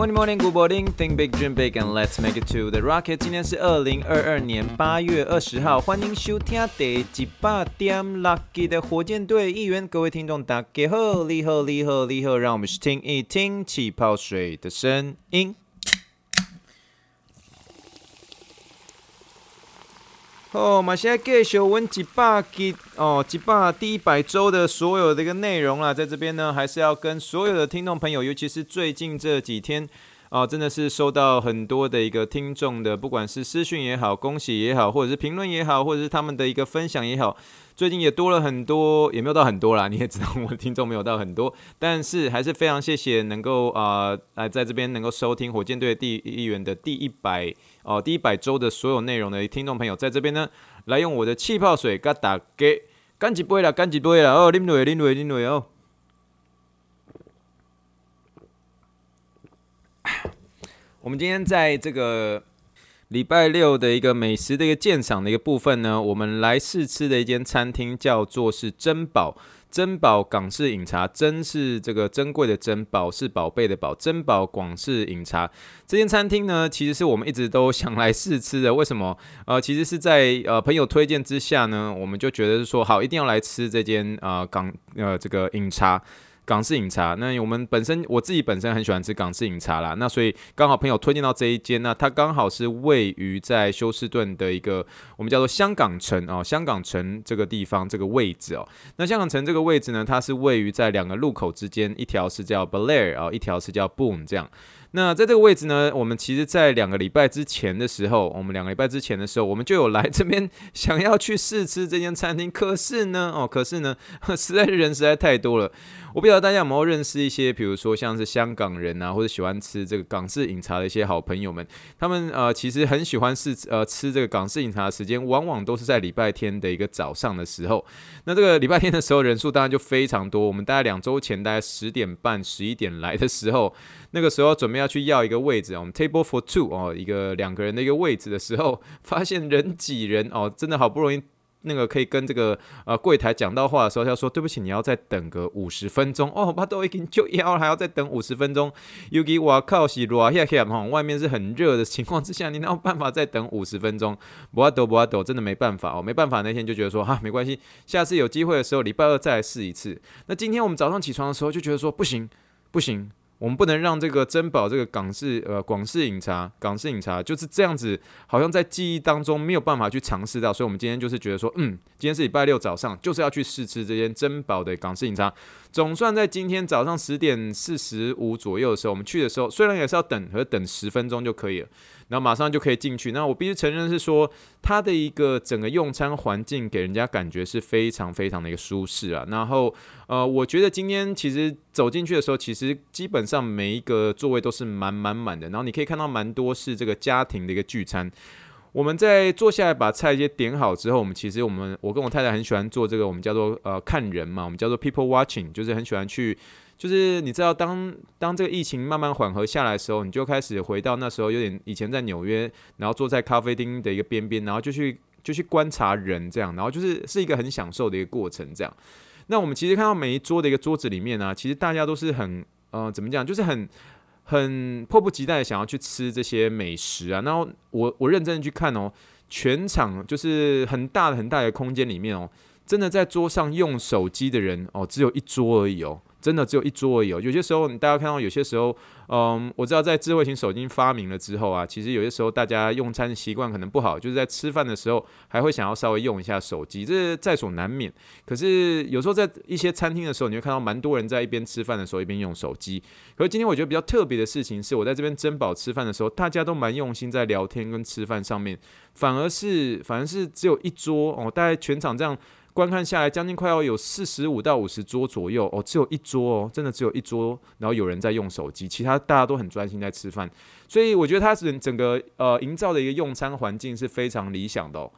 Morning, morning, good morning. Think big, dream big, and let's make it to the rocket. 今天是二零二二年八月二十号，欢迎收听第一百点 Lucky 的火箭队一员。各位听众，大家好，你好，你好，你好，让我们去听一听气泡水的声音。哦，我们现在继续温一百集哦，一百第一百周的所有的一个内容啦，在这边呢，还是要跟所有的听众朋友，尤其是最近这几天哦，真的是收到很多的一个听众的，不管是私讯也好，恭喜也好，或者是评论也好，或者是他们的一个分享也好，最近也多了很多，也没有到很多啦，你也知道我的听众没有到很多，但是还是非常谢谢能够啊来在这边能够收听火箭队第一员的第一百。哦，第一百周的所有内容的听众朋友，在这边呢，来用我的气泡水给打给干几杯啦，干几杯啦，哦，啉落，啉落，啉落哦。我们今天在这个礼拜六的一个美食的一个鉴赏的一个部分呢，我们来试吃的一间餐厅叫做是珍宝。珍宝港式饮茶，珍是这个珍贵的珍，宝是宝贝的宝。珍宝广式饮茶这间餐厅呢，其实是我们一直都想来试吃的。为什么？呃，其实是在呃朋友推荐之下呢，我们就觉得是说好，一定要来吃这间啊、港呃这个饮茶。港式饮茶，那我们本身我自己本身很喜欢吃港式饮茶啦，那所以刚好朋友推荐到这一间，那它刚好是位于在休斯顿的一个我们叫做香港城哦，香港城这个地方这个位置哦，那香港城这个位置呢，它是位于在两个路口之间，一条是叫 Blair 啊，一条是叫 Boom 这样。那在这个位置呢，我们其实，在两个礼拜之前的时候，我们两个礼拜之前的时候，我们就有来这边 想要去试吃这间餐厅。可是呢，哦，可是呢，实在是人实在太多了。我不知道大家有没有认识一些，比如说像是香港人啊，或者喜欢吃这个港式饮茶的一些好朋友们，他们呃，其实很喜欢试呃吃这个港式饮茶的时间，往往都是在礼拜天的一个早上的时候。那这个礼拜天的时候，人数当然就非常多。我们大概两周前，大概十点半、十一点来的时候，那个时候准备要去要一个位置，我们 table for two 哦，一个两个人的一个位置的时候，发现人挤人哦，真的好不容易那个可以跟这个呃柜台讲到话的时候，他说对不起，你要再等个五十分钟哦，他都已经就要还要再等五十分钟，尤其我靠是热下下哈，外面是很热的情况之下，你哪有办法再等五十分钟？不阿斗不阿斗，真的没办法哦，没办法，那天就觉得说哈没关系，下次有机会的时候，礼拜二再来试一次。那今天我们早上起床的时候就觉得说不行不行。我们不能让这个珍宝这个港式呃广式饮茶，港式饮茶就是这样子，好像在记忆当中没有办法去尝试到，所以我们今天就是觉得说，嗯，今天是礼拜六早上，就是要去试吃这间珍宝的港式饮茶。总算在今天早上十点四十五左右的时候，我们去的时候，虽然也是要等，可是等十分钟就可以了。然后马上就可以进去。那我必须承认是说，它的一个整个用餐环境给人家感觉是非常非常的一个舒适啊。然后呃，我觉得今天其实走进去的时候，其实基本上每一个座位都是满满满的。然后你可以看到蛮多是这个家庭的一个聚餐。我们在坐下来把菜些点好之后，我们其实我们我跟我太太很喜欢做这个，我们叫做呃看人嘛，我们叫做 people watching，就是很喜欢去。就是你知道当，当这个疫情慢慢缓和下来的时候，你就开始回到那时候有点以前在纽约，然后坐在咖啡厅的一个边边，然后就去就去观察人这样，然后就是是一个很享受的一个过程这样。那我们其实看到每一桌的一个桌子里面呢、其实大家都是很呃怎么讲，就是很很迫不及待想要去吃这些美食啊。然后我我认真的去看哦，全场就是很大的很大的空间里面哦，真的在桌上用手机的人哦，只有一桌而已哦。真的只有一桌而已。有些时候，你大家看到，有些时候，嗯，我知道在智慧型手机发明了之后啊，其实有些时候大家用餐习惯可能不好，就是在吃饭的时候还会想要稍微用一下手机，这是在所难免。可是有时候在一些餐厅的时候，你会看到蛮多人在一边吃饭的时候一边用手机。可是今天我觉得比较特别的事情是，我在这边珍宝吃饭的时候，大家都蛮用心在聊天跟吃饭上面，反而是反而是只有一桌哦，大概全场这样。观看下来，将近快要有四十五到五十桌左右哦，只有一桌哦，真的只有一桌，然后有人在用手机，其他大家都很专心在吃饭，所以我觉得它整整个呃营造的一个用餐环境是非常理想的。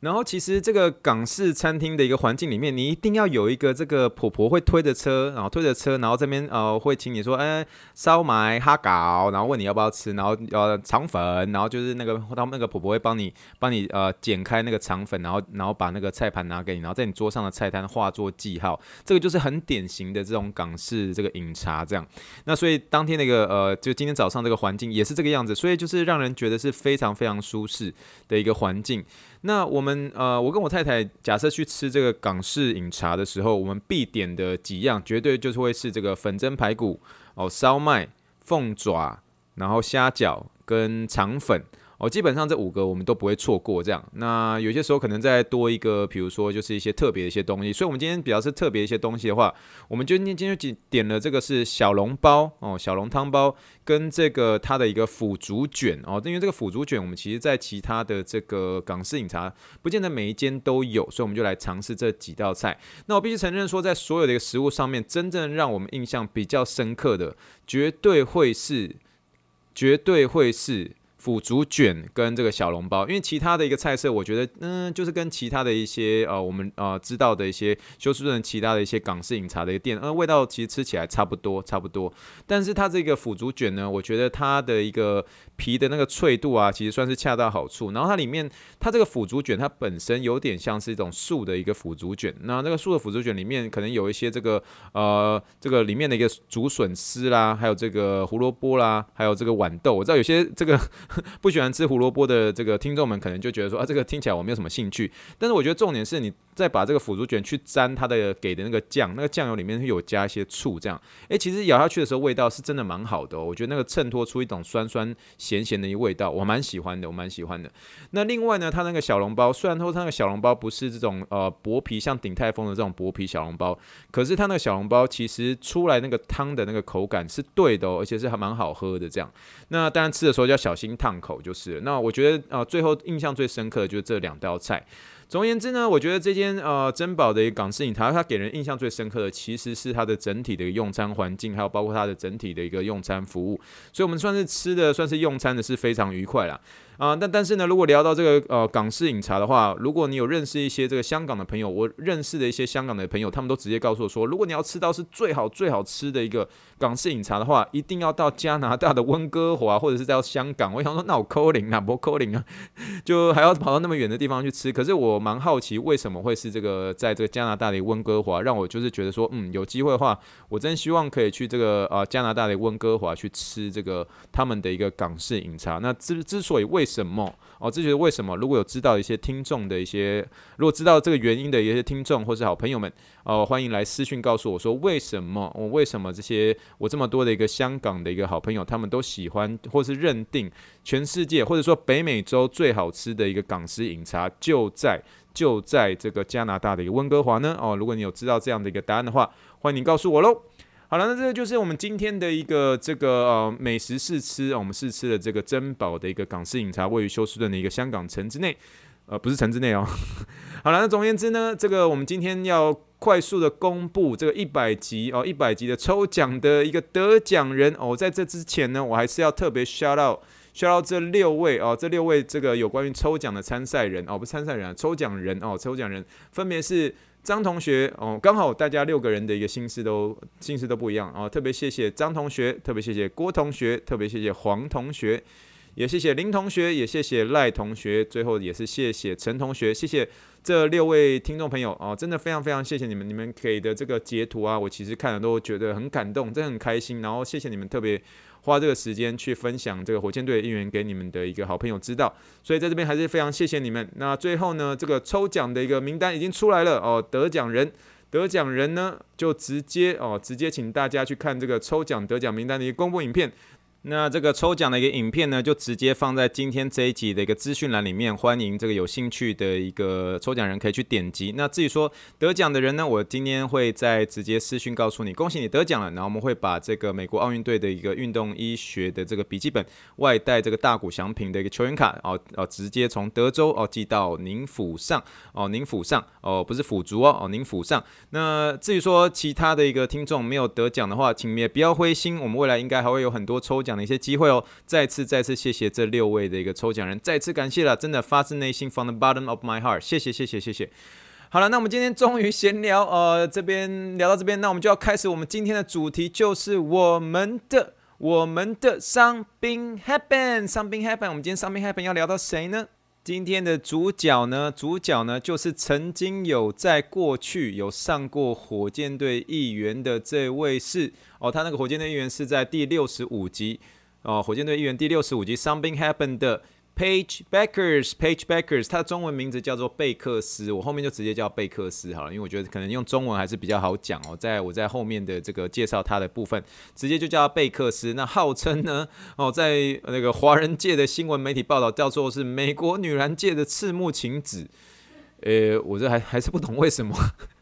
然后其实这个港式餐厅的一个环境里面，你一定要有一个这个婆婆会推着车，然后推着车，然后这边呃会请你说，哎，烧麦哈搞，然后问你要不要吃，然后呃肠粉，然后就是那个他们那个婆婆会帮你帮你呃剪开那个肠粉，然后然后把那个菜盘拿给你，然后在你桌上的菜单画作记号，这个就是很典型的这种港式这个饮茶这样。那所以当天那个呃就今天早上这个环境也是这个样子，所以就是让人觉得是非常非常舒适的一个环境。那我们呃，我跟我太太假设去吃这个港式饮茶的时候，我们必点的几样绝对就是会是这个粉蒸排骨哦、烧麦、凤爪，然后虾饺跟肠粉。哦，基本上这五个我们都不会错过，这样。那有些时候可能再多一个，比如说就是一些特别的一些东西。所以，我们今天比较是特别一些东西的话，我们就今天今天就点了这个是小笼包哦，小笼汤包跟这个它的一个腐竹卷哦。因为这个腐竹卷，我们其实在其他的这个港式饮茶，不见得每一间都有，所以我们就来尝试这几道菜。那我必须承认说，在所有的一个食物上面，真正让我们印象比较深刻的，绝对会是，绝对会是。腐竹卷跟这个小笼包，因为其他的一个菜色，我觉得，嗯，就是跟其他的一些呃，我们呃知道的一些休斯顿其他的一些港式饮茶的一个店，呃，味道其实吃起来差不多，差不多。但是它这个腐竹卷呢，我觉得它的一个皮的那个脆度啊，其实算是恰到好处。然后它里面，它这个腐竹卷它本身有点像是一种素的一个腐竹卷，那那个素的腐竹卷里面可能有一些这个呃，这个里面的一个竹笋丝啦，还有这个胡萝卜啦，还有这个豌豆。我知道有些这个。不喜欢吃胡萝卜的这个听众们，可能就觉得说啊，这个听起来我没有什么兴趣。但是我觉得重点是你再把这个腐竹卷去沾它的给的那个酱，那个酱油里面有加一些醋，这样，诶，其实咬下去的时候味道是真的蛮好的哦。我觉得那个衬托出一种酸酸咸咸的一个味道，我蛮喜欢的，我蛮喜欢的。那另外呢，它那个小笼包，虽然说它那个小笼包不是这种呃薄皮像鼎泰丰的这种薄皮小笼包，可是它那个小笼包其实出来那个汤的那个口感是对的哦，而且是还蛮好喝的这样。那当然吃的时候要小心烫口就是。那我觉得啊、最后印象最深刻的就是这两道菜。总而言之呢，我觉得这间呃珍宝的一个港式饮茶，它给人印象最深刻的其实是它的整体的一个用餐环境，还有包括它的整体的一个用餐服务。所以我们算是吃的，算是用餐的是非常愉快啦。啊，但但是呢，如果聊到这个呃港式饮茶的话，如果你有认识一些这个香港的朋友，我认识的一些香港的朋友，他们都直接告诉我说，如果你要吃到是最好最好吃的一个港式饮茶的话，一定要到加拿大的温哥华，或者是到香港。我想说，那我扣零啊，不扣零啊，就还要跑到那么远的地方去吃。可是我蛮好奇，为什么会是这个在这个加拿大的温哥华，让我就是觉得说，嗯，有机会的话，我真希望可以去这个呃加拿大的温哥华去吃这个他们的一个港式饮茶。那之之所以为什么？哦，这就是为什么？如果有知道一些听众的一些，如果知道这个原因的一些听众或是好朋友们，哦，欢迎来私讯告诉我说，为什么？我为什么这些我这么多的一个香港的一个好朋友，他们都喜欢或是认定全世界或者说北美洲最好吃的一个港式饮茶就在就在这个加拿大的一个温哥华呢？哦，如果你有知道这样的一个答案的话，欢迎你告诉我喽。好了，那这个就是我们今天的一个这个呃美食试吃，我们试吃的这个珍宝的一个港式饮茶，位于休斯顿的一个香港城之内，呃，不是城之内哦。好了，那总而言之呢，这个我们今天要快速的公布这个一百集哦，一百集的抽奖的一个得奖人哦。在这之前呢，我还是要特别 shout out shout out 这六位哦，这六位这个有关于抽奖的参赛人哦，不是参赛人啊，抽奖人哦，抽奖人分别是。张同学哦，刚好大家六个人的一个心思都心思都不一样哦，特别谢谢张同学，特别谢谢郭同学，特别谢谢黄同学，也谢谢林同学，也谢谢赖同学，最后也是谢谢陈同学，谢谢这六位听众朋友哦，真的非常非常谢谢你们，你们给的这个截图啊，我其实看了都觉得很感动，真的很开心，然后谢谢你们特别。花这个时间去分享这个火箭队的应援给你们的一个好朋友知道，所以在这边还是非常谢谢你们。那最后呢，这个抽奖的一个名单已经出来了哦，得奖人，得奖人呢就直接哦，直接请大家去看这个抽奖得奖名单的一个公布影片。那这个抽奖的一个影片呢，就直接放在今天这一集的一个资讯栏里面，欢迎这个有兴趣的一个抽奖人可以去点击。那至于说得奖的人呢，我今天会再直接私讯告诉你，恭喜你得奖了。然后我们会把这个美国奥运队的一个运动医学的这个笔记本外带这个大谷祥平的一个球员卡哦哦，直接从德州哦寄到您府上哦，您府上哦，不是府竹哦哦，您府上。那至于说其他的一个听众没有得奖的话，请也不要灰心，我们未来应该还会有很多抽奖奖。的一些机会哦。再次再次谢谢这六位的一个抽奖人，再次感谢了，真的发自内心，from the bottom of my heart，谢谢谢谢谢谢。好了，那我们今天终于闲聊，呃，这边聊到这边，那我们就要开始我们今天的主题，就是我们的我们的 something happen，something happen。我们今天 something happen 要聊到谁呢？今天的主角呢，主角呢就是曾经有在过去有上过火箭队议员的这位是哦，他那个火箭队议员是在第六十五集哦，火箭队议员第六十五集 Something Happened。Page Backers，Page Backers，它的中文名字叫做贝克斯，我后面就直接叫贝克斯好了，因为我觉得可能用中文还是比较好讲哦。在我在后面的这个介绍它的部分，直接就叫贝克斯。那号称呢，哦，在那个华人界的新闻媒体报道叫做是美国女篮界的赤木晴子。呃，我这还还是不懂为什么。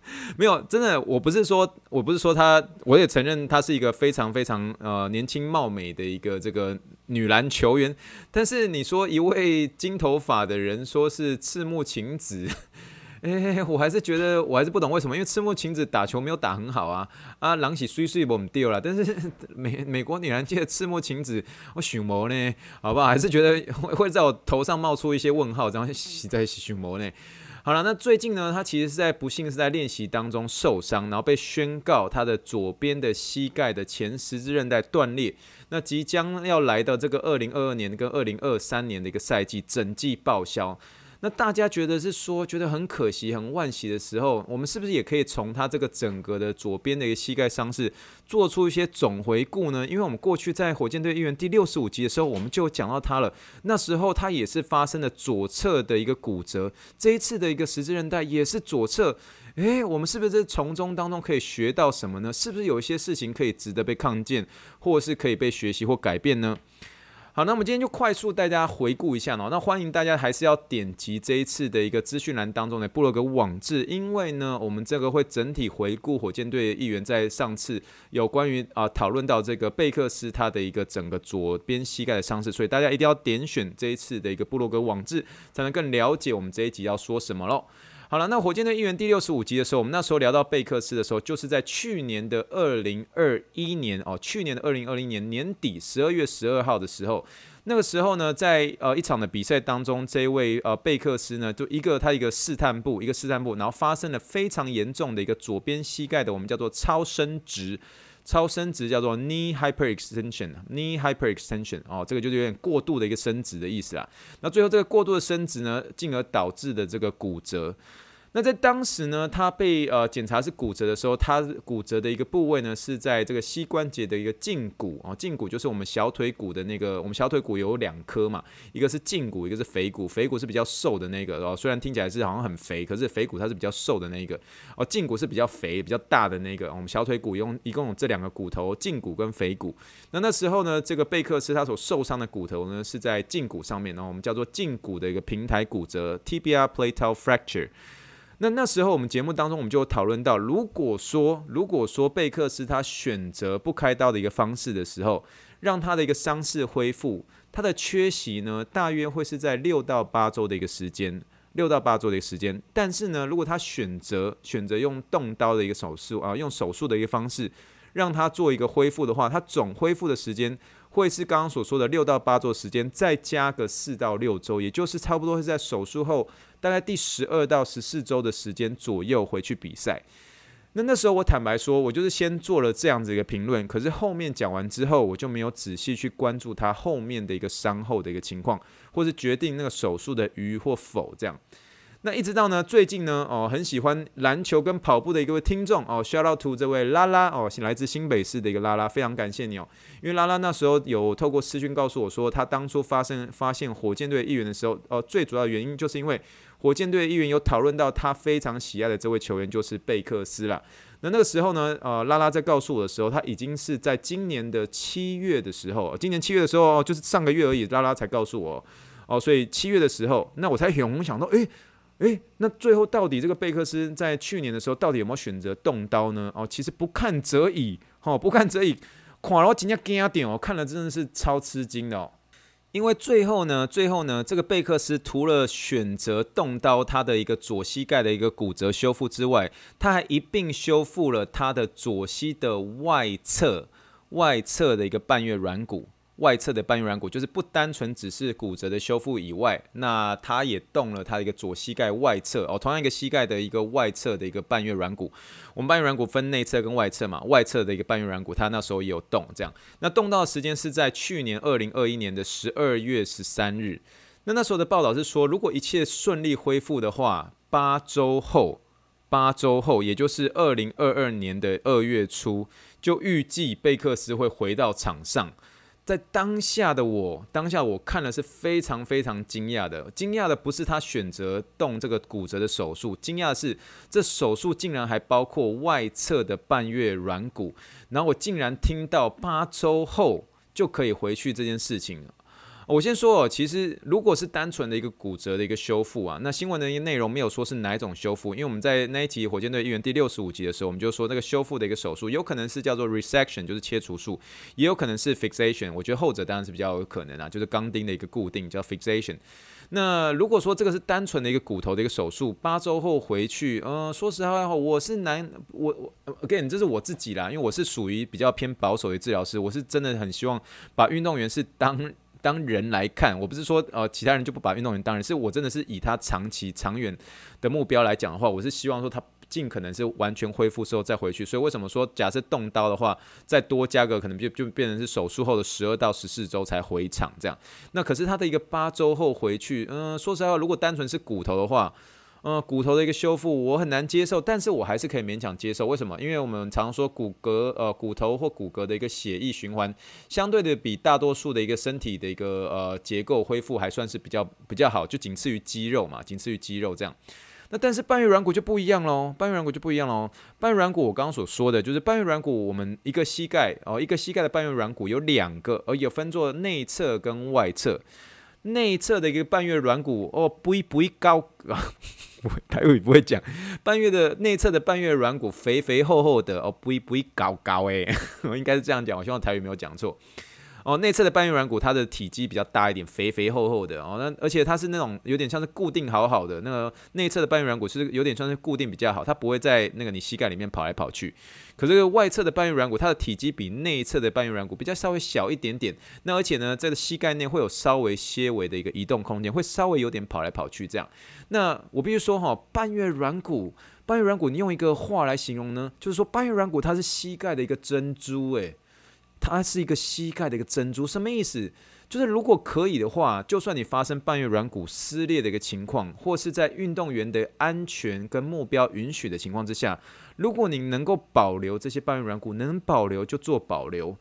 没有，真的，我不是说，我不是说她，我也承认她是一个非常非常呃年轻貌美的一个这个女篮球员，但是你说一位金头发的人说是赤木晴子，哎，我还是觉得我还是不懂为什么，因为赤木晴子打球没有打很好啊，啊，狼起碎碎我们丢了，但是 美美国女篮界的赤木晴子，我许谋呢，好不好？还是觉得会会在我头上冒出一些问号，然后洗在许谋呢。好了，那最近呢，他其实是在不幸是在练习当中受伤，然后被宣告他的左边的膝盖的前十字韧带断裂，那即将要来到这个二零二二年跟二零二三年的一个赛季，整季报销。那大家觉得是说觉得很可惜、很惋惜的时候，我们是不是也可以从他这个整个的左边的一个膝盖伤势做出一些总回顾呢？因为我们过去在火箭队议员第六十五集的时候，我们就讲到他了。那时候他也是发生了左侧的一个骨折，这一次的一个十字韧带也是左侧。诶，我们是不是从中当中可以学到什么呢？是不是有一些事情可以值得被看见，或是可以被学习或改变呢？好，那我们今天就快速带大家回顾一下哦。那欢迎大家还是要点击这一次的一个资讯栏当中的布洛格网志，因为呢，我们这个会整体回顾火箭队议员在上次有关于啊讨论到这个贝克斯他的一个整个左边膝盖的伤势，所以大家一定要点选这一次的一个布洛格网志，才能更了解我们这一集要说什么喽。好了，那火箭队议员第六十五集的时候，我们那时候聊到贝克斯的时候，就是在去年的二零二一年哦，去年的二零二零年年底十二月十二号的时候，那个时候呢，在呃一场的比赛当中，这位呃贝克斯呢，就一个他一个试探步，一个试探步，然后发生了非常严重的一个左边膝盖的我们叫做超伸直。超伸直叫做 knee hyperextension，knee hyperextension 哦，这个就是有点过度的一个伸直的意思啊。那最后这个过度的伸直呢，进而导致的这个骨折。那在当时呢，他被呃检查是骨折的时候，他骨折的一个部位呢是在这个膝关节的一个胫骨啊，胫骨就是我们小腿骨的那个，我们小腿骨有两颗嘛，一个是胫骨，一个是腓骨，腓骨是比较瘦的那个哦，虽然听起来是好像很肥，可是腓骨它是比较瘦的那个哦，胫骨是比较肥、比较大的那个。我们小腿骨用一共有这两个骨头，胫骨跟腓骨。那那时候呢，这个贝克斯他所受伤的骨头呢是在胫骨上面，然后我们叫做胫骨的一个平台骨折 （tibia plateau fracture）。那那时候我们节目当中，我们就讨论到，如果说如果说贝克斯他选择不开刀的一个方式的时候，让他的一个伤势恢复，他的缺席呢，大约会是在六到八周的一个时间，六到八周的一个时间。但是呢，如果他选择选择用动刀的一个手术啊，用手术的一个方式，让他做一个恢复的话，他总恢复的时间会是刚刚所说的六到八周时间，再加个四到六周，也就是差不多是在手术后。大概第十二到十四周的时间左右回去比赛。那那时候我坦白说，我就是先做了这样子一个评论，可是后面讲完之后，我就没有仔细去关注他后面的一个伤后的一个情况，或是决定那个手术的余或否这样。那一直到呢，最近呢，哦，很喜欢篮球跟跑步的一个听众哦，shout out to 这位拉拉哦，来自新北市的一个拉拉，非常感谢你哦，因为拉拉那时候有透过私讯告诉我说，他当初发生发现火箭队议员的时候，哦，最主要的原因就是因为火箭队议员有讨论到他非常喜爱的这位球员就是贝克斯啦。那那个时候呢，呃，拉拉在告诉我的时候，他已经是在今年的七月的时候，今年七月的时候，哦就是上个月而已，拉拉才告诉我哦，所以七月的时候，那我才有想到，诶。诶，那最后到底这个贝克斯在去年的时候到底有没有选择动刀呢？哦，其实不看则已，哦，不看则已，垮了我今天惊点哦，看了真的是超吃惊的哦。因为最后呢，最后呢，这个贝克斯除了选择动刀他的一个左膝盖的一个骨折修复之外，他还一并修复了他的左膝的外侧外侧的一个半月软骨。外侧的半月软骨，就是不单纯只是骨折的修复以外，那他也动了他的一个左膝盖外侧哦，同样一个膝盖的一个外侧的一个半月软骨。我们半月软骨分内侧跟外侧嘛，外侧的一个半月软骨，他那时候也有动，这样。那动到的时间是在去年二零二一年的十二月十三日。那那时候的报道是说，如果一切顺利恢复的话，八周后，八周后，也就是二零二二年的二月初，就预计贝克斯会回到场上。在当下的我，当下我看了是非常非常惊讶的。惊讶的不是他选择动这个骨折的手术，惊讶的是这手术竟然还包括外侧的半月软骨。然后我竟然听到八周后就可以回去这件事情。我先说哦，其实如果是单纯的一个骨折的一个修复啊，那新闻的一个内容没有说是哪一种修复，因为我们在那一集火箭队议员第六十五集的时候，我们就说那个修复的一个手术有可能是叫做 resection，就是切除术，也有可能是 fixation。我觉得后者当然是比较有可能啊，就是钢钉的一个固定叫 fixation。那如果说这个是单纯的一个骨头的一个手术，八周后回去，嗯、呃，说实话，我是难，我我 again 这是我自己啦，因为我是属于比较偏保守的治疗师，我是真的很希望把运动员是当。当人来看，我不是说呃其他人就不把运动员当人，是我真的是以他长期长远的目标来讲的话，我是希望说他尽可能是完全恢复之后再回去。所以为什么说假设动刀的话，再多加个可能就就变成是手术后的十二到十四周才回场这样。那可是他的一个八周后回去，嗯、说实话，如果单纯是骨头的话。嗯，骨头的一个修复我很难接受，但是我还是可以勉强接受。为什么？因为我们常说骨骼，呃，骨头或骨骼的一个血液循环，相对的比大多数的一个身体的一个呃结构恢复还算是比较比较好，就仅次于肌肉嘛，仅次于肌肉这样。那但是半月软骨就不一样喽，半月软骨就不一样喽。半月软骨我刚刚所说的就是半月软骨，我们一个膝盖哦，一个膝盖的半月软骨有两个，而有分作内侧跟外侧。内侧的一个半月软骨哦，不一不一高啊，台语不会讲。半月的内侧的半月软骨肥肥厚厚的哦，不一不一高高哎，我应该是这样讲，我希望台语没有讲错。哦，内侧的半月软骨，它的体积比较大一点，肥肥厚厚的哦。那而且它是那种有点像是固定好好的那个内侧的半月软骨是有点像是固定比较好，它不会在那个你膝盖里面跑来跑去。可是这个外侧的半月软骨，它的体积比内侧的半月软骨比较稍微小一点点。那而且呢，在膝盖内会有稍微些微的一个移动空间，会稍微有点跑来跑去这样。那我必须说哈，半月软骨，半月软骨，你用一个话来形容呢，就是说半月软骨它是膝盖的一个珍珠诶。它是一个膝盖的一个珍珠，什么意思？就是如果可以的话，就算你发生半月软骨撕裂的一个情况，或是在运动员的安全跟目标允许的情况之下，如果你能够保留这些半月软骨，能保留就做保留。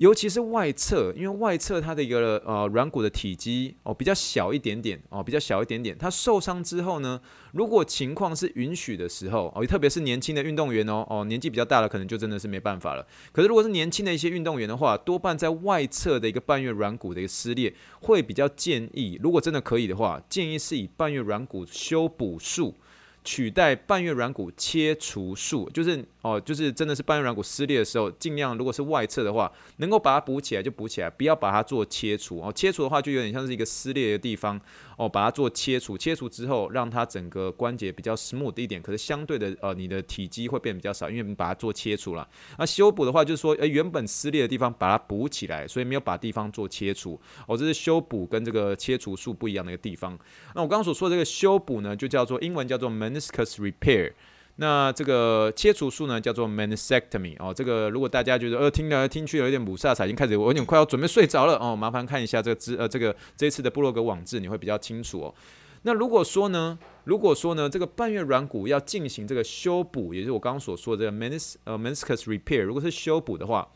尤其是外侧，因为外侧它的一个呃软骨的体积哦比较小一点点哦比较小一点点，它受伤之后呢，如果情况是允许的时候哦，特别是年轻的运动员哦哦年纪比较大的可能就真的是没办法了。可是如果是年轻的一些运动员的话，多半在外侧的一个半月软骨的一个撕裂，会比较建议，如果真的可以的话，建议是以半月软骨修补术。取代半月软骨切除术，就是哦，就是真的是半月软骨撕裂的时候，尽量如果是外侧的话，能够把它补起来就补起来，不要把它做切除哦。切除的话就有点像是一个撕裂的地方哦，把它做切除，切除之后让它整个关节比较 smooth 一点，可是相对的呃，你的体积会变比较少，因为你把它做切除了。那修补的话就是说，诶，原本撕裂的地方把它补起来，所以没有把地方做切除哦，这是修补跟这个切除术不一样的一个地方。那我刚刚所说的这个修补呢，就叫做英文叫做 meniscus repair，那这个切除术呢叫做 meniscectomy 哦。这个如果大家觉得呃听来听去有点雾煞煞，已经开始我有点快要准备睡着了哦，麻烦看一下这个资呃这个这一次的布洛格网志，你会比较清楚哦。那如果说呢，如果说呢，这个半月软骨要进行这个修补，也就是我刚刚所说的这个 menis 呃 meniscus repair，如果是修补的话，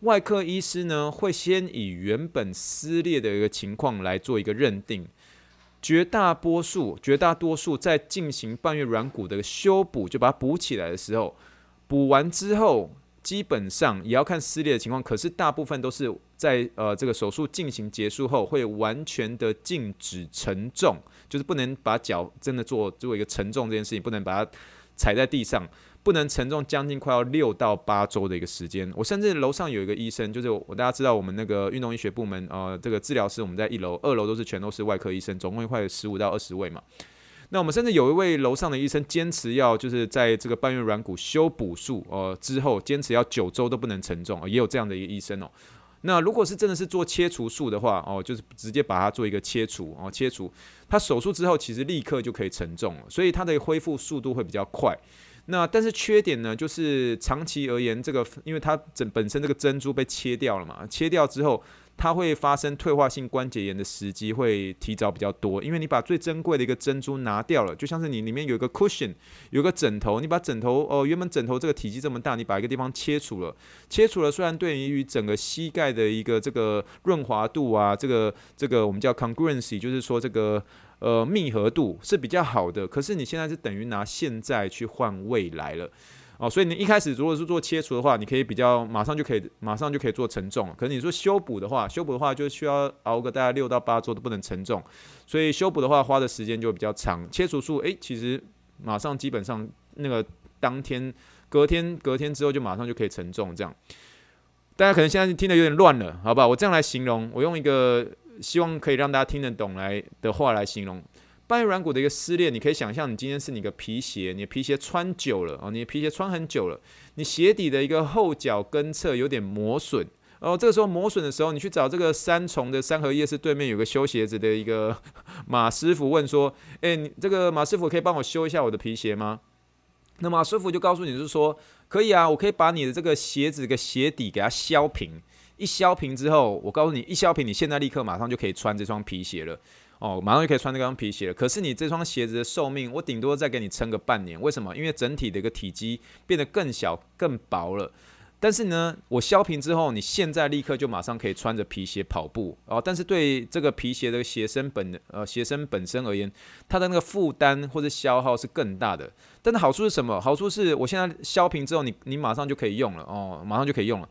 外科医师呢会先以原本撕裂的一个情况来做一个认定。绝大多数，绝大多数在进行半月软骨的修补，就把它补起来的时候，补完之后，基本上也要看撕裂的情况。可是大部分都是在呃这个手术进行结束后，会完全的静止承重，就是不能把脚真的做做一个承重这件事情，不能把它踩在地上。不能承重将近快要六到八周的一个时间，我甚至楼上有一个医生，就是我大家知道我们那个运动医学部门，呃，这个治疗师我们在一楼，二楼都是全都是外科医生，总共快有十五到二十位嘛。那我们甚至有一位楼上的医生坚持要就是在这个半月软骨修补术呃之后，坚持要九周都不能承重，也有这样的一个医生哦。那如果是真的是做切除术的话，哦，就是直接把它做一个切除，哦，切除，他手术之后其实立刻就可以承重了，所以他的恢复速度会比较快。那但是缺点呢，就是长期而言，这个因为它整本身这个珍珠被切掉了嘛，切掉之后，它会发生退化性关节炎的时机会提早比较多，因为你把最珍贵的一个珍珠拿掉了，就像是你里面有一个 cushion，有个枕头，你把枕头哦，原本枕头这个体积这么大，你把一个地方切除了，切除了，虽然对于整个膝盖的一个这个润滑度啊，这个这个我们叫 congruency，就是说这个。呃，密合度是比较好的，可是你现在是等于拿现在去换未来了，哦，所以你一开始如果是做切除的话，你可以比较马上就可以马上就可以做承重，可是你说修补的话，修补的话就需要熬个大概六到八周都不能承重，所以修补的话花的时间就比较长。切除术，诶，其实马上基本上那个当天、隔天、隔天之后就马上就可以承重，这样。大家可能现在听得有点乱了，好吧？我这样来形容，我用一个。希望可以让大家听得懂来的话来形容半月软骨的一个撕裂，你可以想象，你今天是你的皮鞋，你的皮鞋穿久了哦，你的皮鞋穿很久了，你鞋底的一个后脚跟侧有点磨损哦，这个时候磨损的时候，你去找这个三重的三合夜市对面有个修鞋子的一个马师傅问说，诶，你这个马师傅可以帮我修一下我的皮鞋吗？那马师傅就告诉你是说，可以啊，我可以把你的这个鞋子的鞋底给它削平。一削平之后，我告诉你，一削平，你现在立刻马上就可以穿这双皮鞋了。哦，马上就可以穿这双皮鞋了。可是你这双鞋子的寿命，我顶多再给你撑个半年。为什么？因为整体的一个体积变得更小、更薄了。但是呢，我削平之后，你现在立刻就马上可以穿着皮鞋跑步。哦，但是对这个皮鞋的鞋身本呃鞋身本身而言，它的那个负担或者消耗是更大的。但是好处是什么？好处是我现在削平之后，你你马上就可以用了。哦，马上就可以用了。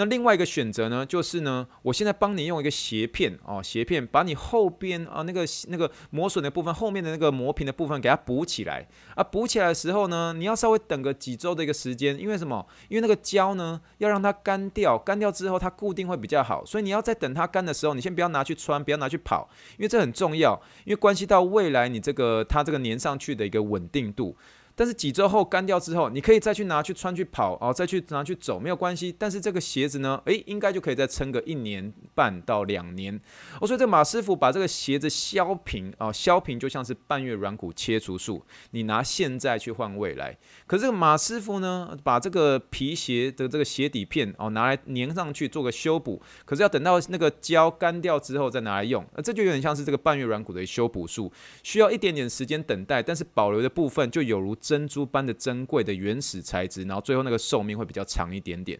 那另外一个选择呢，就是呢，我现在帮你用一个斜片哦，斜片把你后边啊那个那个磨损的部分，后面的那个磨平的部分给它补起来啊。补起来的时候呢，你要稍微等个几周的一个时间，因为什么？因为那个胶呢要让它干掉，干掉之后它固定会比较好，所以你要在等它干的时候，你先不要拿去穿，不要拿去跑，因为这很重要，因为关系到未来你这个它这个粘上去的一个稳定度。但是几周后干掉之后，你可以再去拿去穿去跑哦，再去拿去走没有关系。但是这个鞋子呢，诶，应该就可以再撑个一年半到两年。哦，所以这马师傅把这个鞋子削平哦，削平就像是半月软骨切除术，你拿现在去换未来。可是这个马师傅呢，把这个皮鞋的这个鞋底片哦拿来粘上去做个修补，可是要等到那个胶干掉之后再拿来用，呃，这就有点像是这个半月软骨的修补术，需要一点点时间等待，但是保留的部分就有如。珍珠般的珍贵的原始材质，然后最后那个寿命会比较长一点点。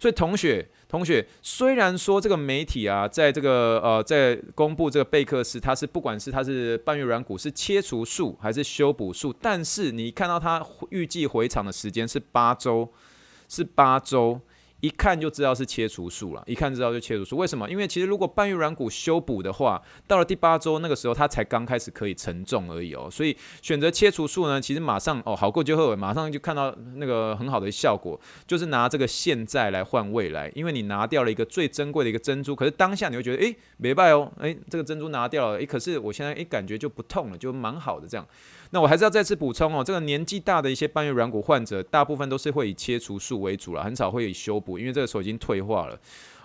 所以同学，同学，虽然说这个媒体啊，在这个呃，在公布这个贝克斯，它是不管是它是半月软骨是切除术还是修补术，但是你看到它预计回场的时间是八周，是八周。一看就知道是切除术了，一看知道就切除术。为什么？因为其实如果半月软骨修补的话，到了第八周那个时候，它才刚开始可以承重而已哦。所以选择切除术呢，其实马上哦好过就后，马上就看到那个很好的效果，就是拿这个现在来换未来。因为你拿掉了一个最珍贵的一个珍珠，可是当下你会觉得诶，没败哦，诶，这个珍珠拿掉了，诶，可是我现在诶感觉就不痛了，就蛮好的这样。那我还是要再次补充哦，这个年纪大的一些半月软骨患者，大部分都是会以切除术为主了，很少会以修因为这个时候已经退化了。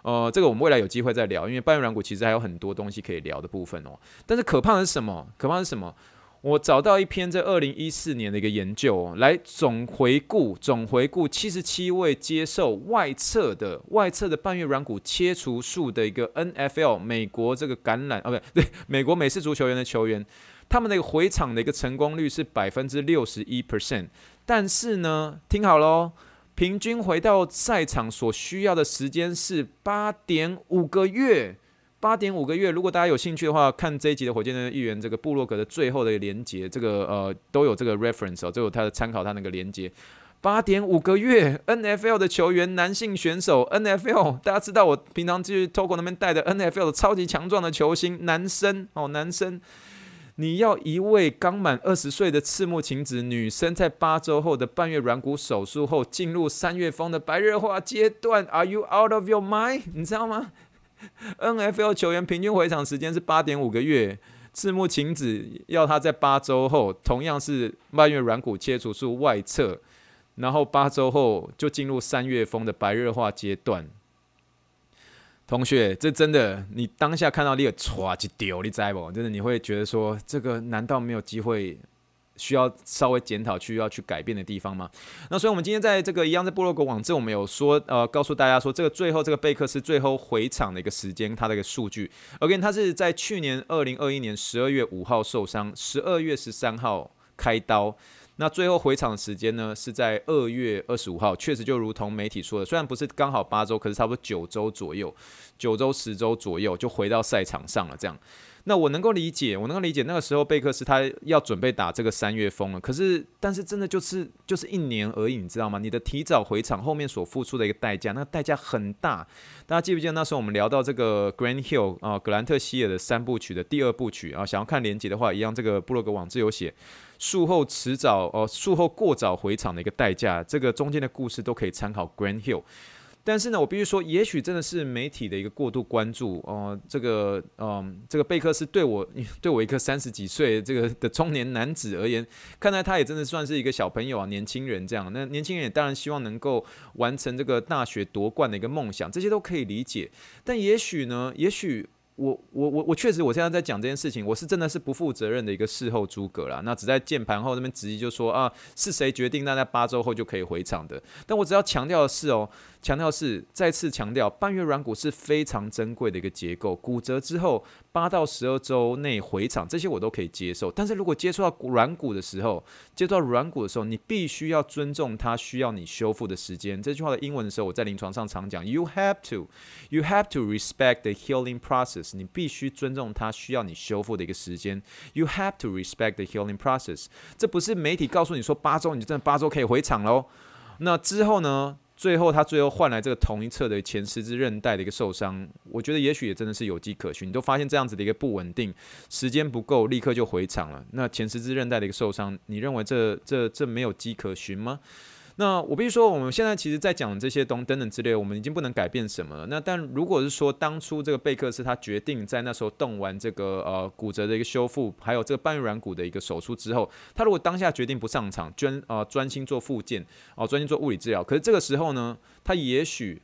呃，这个我们未来有机会再聊，因为半月软骨其实还有很多东西可以聊的部分哦。但是可怕的是什么？可怕的是什么？我找到一篇在二零一四年的一个研究哦，来总回顾总回顾七十七位接受外侧的外侧的半月软骨切除术的一个 NFL 美国这个橄榄啊，不对，对，美国美式足球员的球员。他们那个回场的一个成功率是百分之六十一 percent，但是呢，听好喽，平均回到赛场所需要的时间是八点五个月，八点五个月。如果大家有兴趣的话，看这一集的火箭队的议员这个部落格的最后的连接，这个呃都有这个 reference 哦，都有他的参考，他那个连接。八点五个月，NFL 的球员，男性选手，NFL 大家知道我平常去 Togo 那边带的 NFL 的超级强壮的球星，男生哦，男生。你要一位刚满二十岁的赤木晴子女生，在八周后的半月软骨手术后，进入三月风的白热化阶段？Are you out of your mind？你知道吗？NFL 球员平均回场时间是八点五个月，赤木晴子要他在八周后，同样是半月软骨切除术外侧，然后八周后就进入三月风的白热化阶段。同学，这真的，你当下看到你有歘一丢，你知不？真的你会觉得说，这个难道没有机会？需要稍微检讨去要去改变的地方吗？那所以，我们今天在这个一样在部落格网志，我们有说，呃，告诉大家说，这个最后这个贝克是最后回场的一个时间，它的一个数据。OK，他是在去年二零二一年十二月五号受伤，十二月十三号开刀。那最后回场的时间呢，是在二月二十五号。确实，就如同媒体说的，虽然不是刚好八周，可是差不多九周左右，九周十周左右就回到赛场上了，这样。那我能够理解，我能够理解那个时候贝克斯他要准备打这个三月风了，可是但是真的就是就是一年而已，你知道吗？你的提早回场后面所付出的一个代价，那个代价很大。大家记不记得那时候我们聊到这个 Grant Hill 啊，格兰特希尔的三部曲的第二部曲啊？想要看连结的话，一样这个布洛格网志有写，术后迟早哦，术后过早回场的一个代价，这个中间的故事都可以参考 Grand Hill。但是呢，我必须说，也许真的是媒体的一个过度关注哦、呃。这个，嗯、呃，这个贝克斯对我，对我一个三十几岁这个的中年男子而言，看来他也真的算是一个小朋友啊，年轻人这样。那年轻人也当然希望能够完成这个大学夺冠的一个梦想，这些都可以理解。但也许呢，也许。我我我我确实，我现在在讲这件事情，我是真的是不负责任的一个事后诸葛啦。那只在键盘后那边直接，就说啊，是谁决定那在八周后就可以回场的？但我只要强调的是哦，强调是再次强调，半月软骨是非常珍贵的一个结构，骨折之后八到十二周内回场，这些我都可以接受。但是如果接触到软骨的时候，接触到软骨的时候，你必须要尊重它需要你修复的时间。这句话的英文的时候，我在临床上常讲，You have to, you have to respect the healing process。你必须尊重他需要你修复的一个时间。You have to respect the healing process。这不是媒体告诉你说八周，你就真的八周可以回场喽。那之后呢？最后他最后换来这个同一侧的前十字韧带的一个受伤，我觉得也许也真的是有迹可循。你都发现这样子的一个不稳定，时间不够，立刻就回场了。那前十字韧带的一个受伤，你认为这这这没有迹可循吗？那我必须说，我们现在其实，在讲这些东等等之类，我们已经不能改变什么了。那但如果是说，当初这个贝克斯他决定在那时候动完这个呃骨折的一个修复，还有这个半月软骨的一个手术之后，他如果当下决定不上场，专呃专心做复健，哦专心做物理治疗，可是这个时候呢，他也许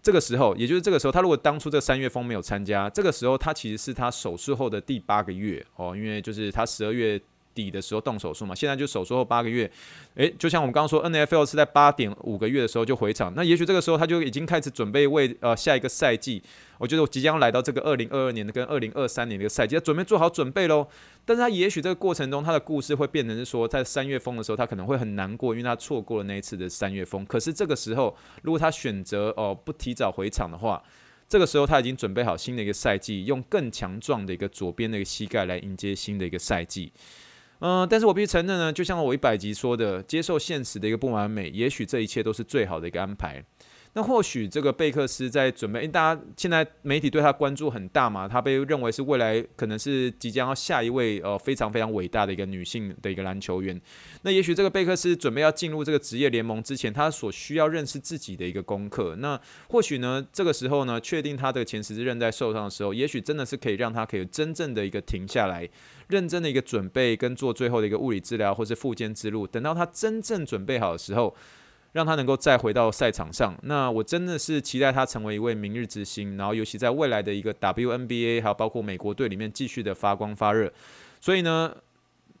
这个时候，也就是这个时候，他如果当初这三月风没有参加，这个时候他其实是他手术后的第八个月哦，因为就是他十二月。底的时候动手术嘛，现在就手术后八个月，诶，就像我们刚刚说，NFL 是在八点五个月的时候就回场，那也许这个时候他就已经开始准备为呃下一个赛季，我觉得我即将来到这个二零二二年的跟二零二三年的一个赛季，他准备做好准备喽。但是他也许这个过程中他的故事会变成是说，在三月风的时候他可能会很难过，因为他错过了那一次的三月风。可是这个时候，如果他选择哦、不提早回场的话，这个时候他已经准备好新的一个赛季，用更强壮的一个左边的一个膝盖来迎接新的一个赛季。嗯，但是我必须承认呢，就像我一百集说的，接受现实的一个不完美，也许这一切都是最好的一个安排。那或许这个贝克斯在准备，因为大家现在媒体对他关注很大嘛，他被认为是未来可能是即将要下一位呃非常非常伟大的一个女性的一个篮球员。那也许这个贝克斯准备要进入这个职业联盟之前，他所需要认识自己的一个功课。那或许呢，这个时候呢，确定他的前十字韧带受伤的时候，也许真的是可以让他可以真正的一个停下来，认真的一个准备跟做最后的一个物理治疗或是复健之路。等到他真正准备好的时候。让他能够再回到赛场上，那我真的是期待他成为一位明日之星，然后尤其在未来的一个 WNBA，还有包括美国队里面继续的发光发热。所以呢，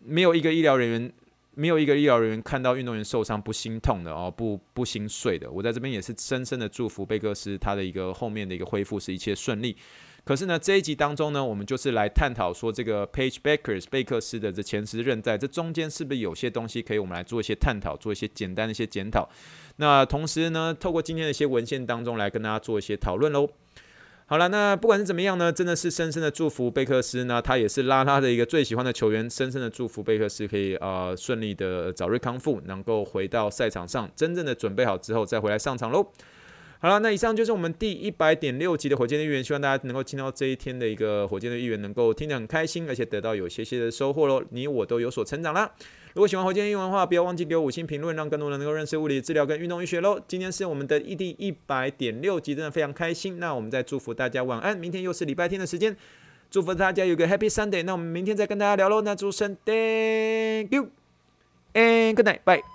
没有一个医疗人员，没有一个医疗人员看到运动员受伤不心痛的哦，不不心碎的。我在这边也是深深的祝福贝克斯他的一个后面的一个恢复是一切顺利。可是呢，这一集当中呢，我们就是来探讨说这个 Page backers，贝克斯的这前十字韧带，这中间是不是有些东西可以我们来做一些探讨，做一些简单的一些检讨。那同时呢，透过今天的一些文献当中来跟大家做一些讨论喽。好了，那不管是怎么样呢，真的是深深的祝福贝克斯呢，他也是拉拉的一个最喜欢的球员，深深的祝福贝克斯可以呃顺利的早日康复，能够回到赛场上，真正的准备好之后再回来上场喽。好了，那以上就是我们第一百点六集的火箭队预言，希望大家能够听到这一天的一个火箭队预言，能够听得很开心，而且得到有些些的收获喽。你我都有所成长啦。如果喜欢火箭英文的话，不要忘记给我五星评论，让更多人能够认识物理治疗跟运动医学喽。今天是我们的 ED 一百点六集，真的非常开心。那我们再祝福大家晚安，明天又是礼拜天的时间，祝福大家有个 Happy Sunday。那我们明天再跟大家聊喽。那祝神 Thank you and Good night，bye。